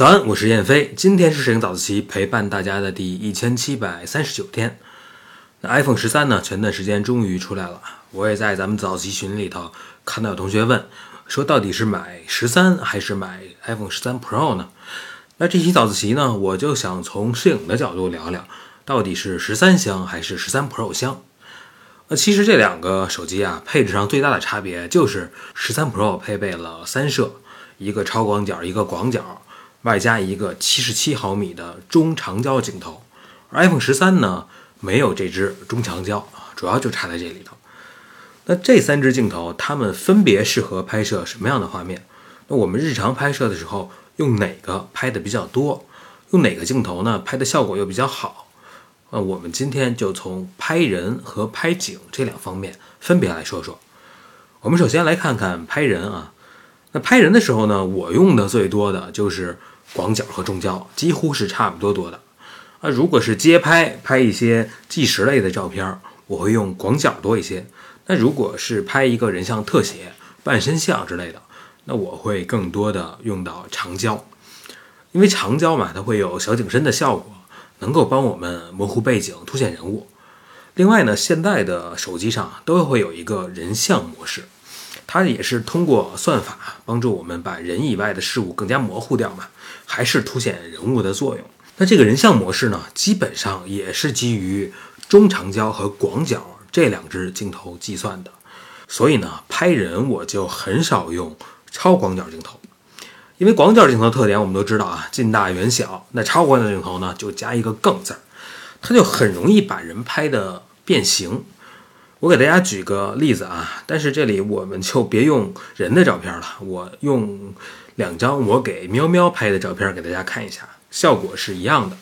早安，我是燕飞。今天是摄影早自习陪伴大家的第一千七百三十九天。那 iPhone 十三呢？前段时间终于出来了。我也在咱们早自习群里头看到有同学问，说到底是买十三还是买 iPhone 十三 Pro 呢？那这期早自习呢，我就想从摄影的角度聊聊，到底是十三香还是十三 Pro 香？那其实这两个手机啊，配置上最大的差别就是十三 Pro 配备了三摄，一个超广角，一个广角。外加一个七十七毫米的中长焦镜头，而 iPhone 十三呢没有这支中长焦啊，主要就差在这里头。那这三支镜头，它们分别适合拍摄什么样的画面？那我们日常拍摄的时候用哪个拍的比较多？用哪个镜头呢？拍的效果又比较好？呃，我们今天就从拍人和拍景这两方面分别来说说。我们首先来看看拍人啊，那拍人的时候呢，我用的最多的就是。广角和中焦几乎是差不多多的，啊，如果是街拍拍一些纪实类的照片，我会用广角多一些；那如果是拍一个人像特写、半身像之类的，那我会更多的用到长焦，因为长焦嘛，它会有小景深的效果，能够帮我们模糊背景、凸显人物。另外呢，现在的手机上都会有一个人像模式。它也是通过算法帮助我们把人以外的事物更加模糊掉嘛，还是凸显人物的作用。那这个人像模式呢，基本上也是基于中长焦和广角这两支镜头计算的。所以呢，拍人我就很少用超广角镜头，因为广角镜头特点我们都知道啊，近大远小。那超广角镜头呢，就加一个更字儿，它就很容易把人拍的变形。我给大家举个例子啊，但是这里我们就别用人的照片了，我用两张我给喵喵拍的照片给大家看一下，效果是一样的。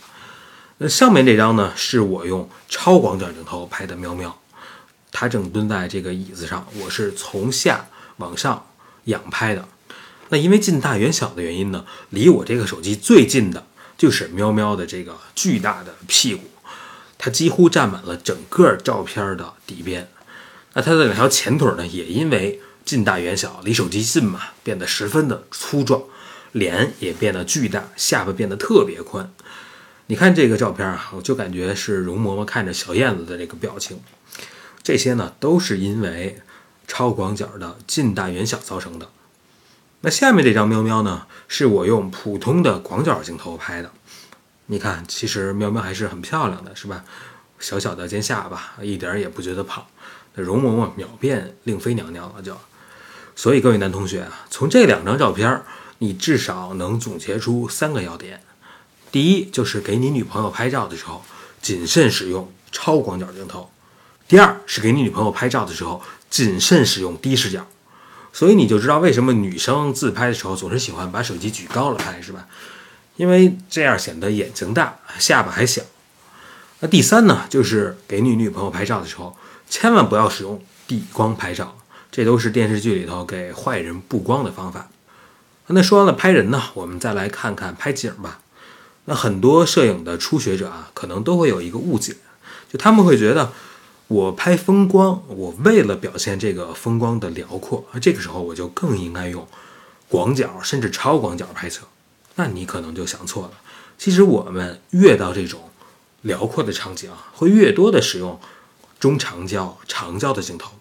那上面这张呢，是我用超广角镜头拍的喵喵，它正蹲在这个椅子上，我是从下往上仰拍的。那因为近大远小的原因呢，离我这个手机最近的就是喵喵的这个巨大的屁股。它几乎占满了整个照片的底边，那它的两条前腿呢，也因为近大远小，离手机近嘛，变得十分的粗壮，脸也变得巨大，下巴变得特别宽。你看这个照片啊，我就感觉是容嬷嬷看着小燕子的这个表情，这些呢都是因为超广角的近大远小造成的。那下面这张喵喵呢，是我用普通的广角镜头拍的。你看，其实喵喵还是很漂亮的，是吧？小小的尖下巴，一点也不觉得胖。那容嬷嬷秒变令妃娘娘了，就。所以各位男同学啊，从这两张照片，你至少能总结出三个要点：第一，就是给你女朋友拍照的时候，谨慎使用超广角镜头；第二，是给你女朋友拍照的时候，谨慎使用低视角。所以你就知道为什么女生自拍的时候总是喜欢把手机举高了拍，是吧？因为这样显得眼睛大，下巴还小。那第三呢，就是给你女朋友拍照的时候，千万不要使用底光拍照，这都是电视剧里头给坏人布光的方法。那说完了拍人呢，我们再来看看拍景吧。那很多摄影的初学者啊，可能都会有一个误解，就他们会觉得，我拍风光，我为了表现这个风光的辽阔，这个时候我就更应该用广角甚至超广角拍摄。那你可能就想错了。其实我们越到这种辽阔的场景，会越多的使用中长焦、长焦的镜头。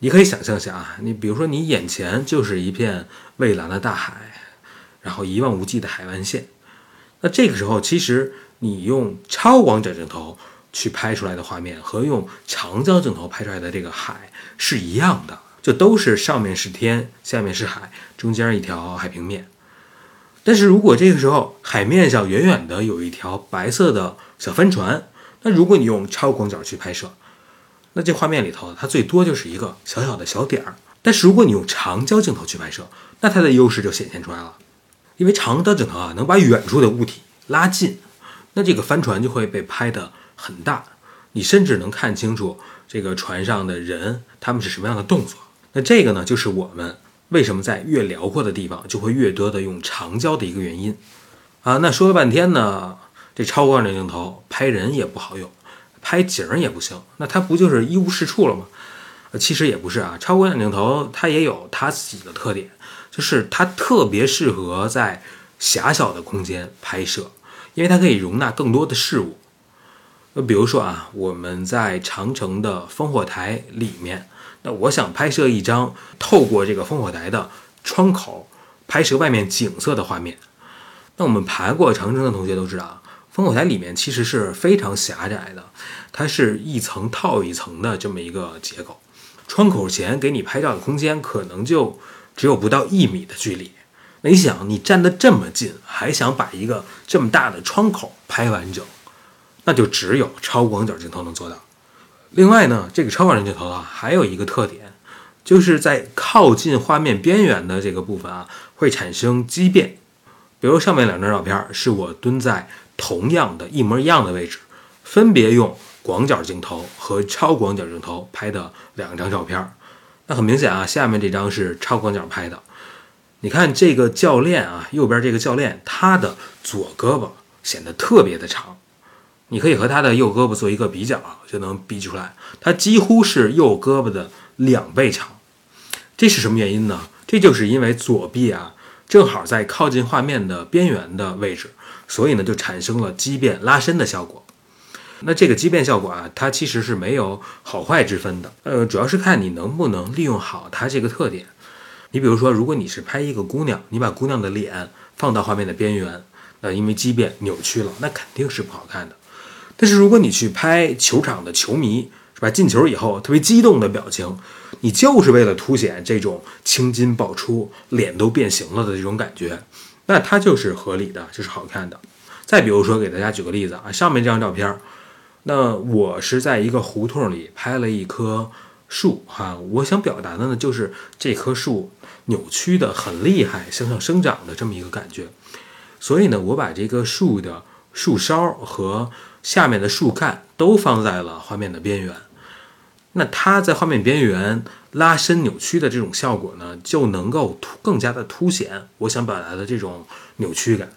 你可以想象一下啊，你比如说你眼前就是一片蔚蓝的大海，然后一望无际的海岸线。那这个时候，其实你用超广角镜头去拍出来的画面，和用长焦镜头拍出来的这个海是一样的，就都是上面是天，下面是海，中间一条海平面。但是如果这个时候海面上远远的有一条白色的小帆船，那如果你用超广角去拍摄，那这画面里头它最多就是一个小小的小点儿。但是如果你用长焦镜头去拍摄，那它的优势就显现出来了，因为长焦镜头啊能把远处的物体拉近，那这个帆船就会被拍得很大，你甚至能看清楚这个船上的人他们是什么样的动作。那这个呢就是我们。为什么在越辽阔的地方就会越多的用长焦的一个原因啊？那说了半天呢，这超广角镜头拍人也不好用，拍景儿也不行，那它不就是一无是处了吗？其实也不是啊，超广角镜头它也有它自己的特点，就是它特别适合在狭小的空间拍摄，因为它可以容纳更多的事物。那比如说啊，我们在长城的烽火台里面，那我想拍摄一张透过这个烽火台的窗口拍摄外面景色的画面。那我们爬过长城的同学都知道啊，烽火台里面其实是非常狭窄的，它是一层套一层的这么一个结构。窗口前给你拍照的空间可能就只有不到一米的距离。那你想，你站得这么近，还想把一个这么大的窗口拍完整，那就只有超广角镜头能做到。另外呢，这个超广角镜头啊，还有一个特点，就是在靠近画面边缘的这个部分啊，会产生畸变。比如上面两张照片是我蹲在同样的一模一样的位置，分别用。广角镜头和超广角镜头拍的两张照片，那很明显啊，下面这张是超广角拍的。你看这个教练啊，右边这个教练，他的左胳膊显得特别的长，你可以和他的右胳膊做一个比较，就能比出来，他几乎是右胳膊的两倍长。这是什么原因呢？这就是因为左臂啊，正好在靠近画面的边缘的位置，所以呢，就产生了畸变拉伸的效果。那这个畸变效果啊，它其实是没有好坏之分的，呃，主要是看你能不能利用好它这个特点。你比如说，如果你是拍一个姑娘，你把姑娘的脸放到画面的边缘，那因为畸变扭曲了，那肯定是不好看的。但是如果你去拍球场的球迷，是吧？进球以后特别激动的表情，你就是为了凸显这种青筋爆出、脸都变形了的这种感觉，那它就是合理的，就是好看的。再比如说，给大家举个例子啊，上面这张照片。那我是在一个胡同里拍了一棵树，哈，我想表达的呢就是这棵树扭曲的很厉害，向上生长的这么一个感觉。所以呢，我把这个树的树梢和下面的树干都放在了画面的边缘。那它在画面边缘拉伸扭曲的这种效果呢，就能够突更加的凸显我想表达的这种扭曲感。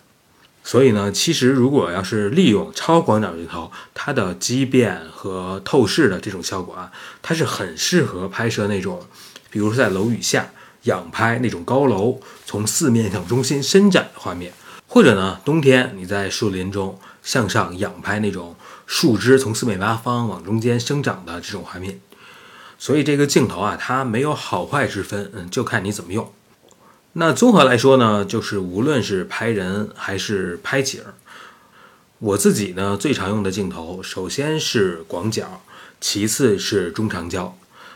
所以呢，其实如果要是利用超广角镜头，它的畸变和透视的这种效果啊，它是很适合拍摄那种，比如说在楼宇下仰拍那种高楼从四面向中心伸展的画面，或者呢，冬天你在树林中向上仰拍那种树枝从四面八方往中间生长的这种画面。所以这个镜头啊，它没有好坏之分，嗯，就看你怎么用。那综合来说呢，就是无论是拍人还是拍景儿，我自己呢最常用的镜头，首先是广角，其次是中长焦，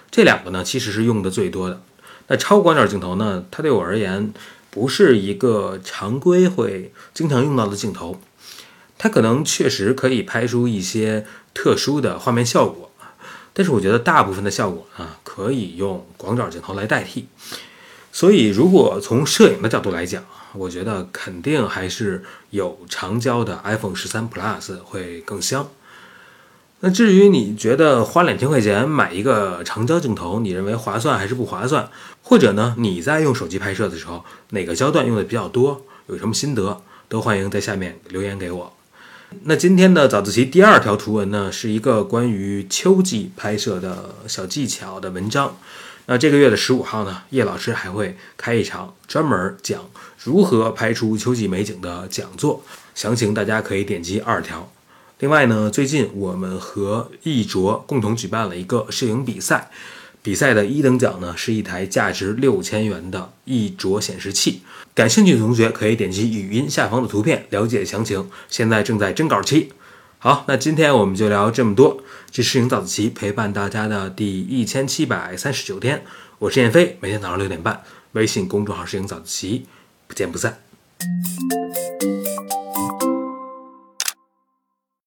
这两个呢其实是用的最多的。那超广角镜头呢，它对我而言不是一个常规会经常用到的镜头，它可能确实可以拍出一些特殊的画面效果，但是我觉得大部分的效果啊，可以用广角镜头来代替。所以，如果从摄影的角度来讲，我觉得肯定还是有长焦的 iPhone 十三 Plus 会更香。那至于你觉得花两千块钱买一个长焦镜头，你认为划算还是不划算？或者呢，你在用手机拍摄的时候，哪个焦段用的比较多？有什么心得？都欢迎在下面留言给我。那今天的早自习第二条图文呢，是一个关于秋季拍摄的小技巧的文章。那这个月的十五号呢，叶老师还会开一场专门讲如何拍出秋季美景的讲座，详情大家可以点击二条。另外呢，最近我们和艺卓共同举办了一个摄影比赛，比赛的一等奖呢是一台价值六千元的艺卓显示器。感兴趣的同学可以点击语音下方的图片了解详情。现在正在征稿期。好，那今天我们就聊这么多。这是影早自习陪伴大家的第一千七百三十九天，我是燕飞，每天早上六点半，微信公众号“摄影早自习”，不见不散。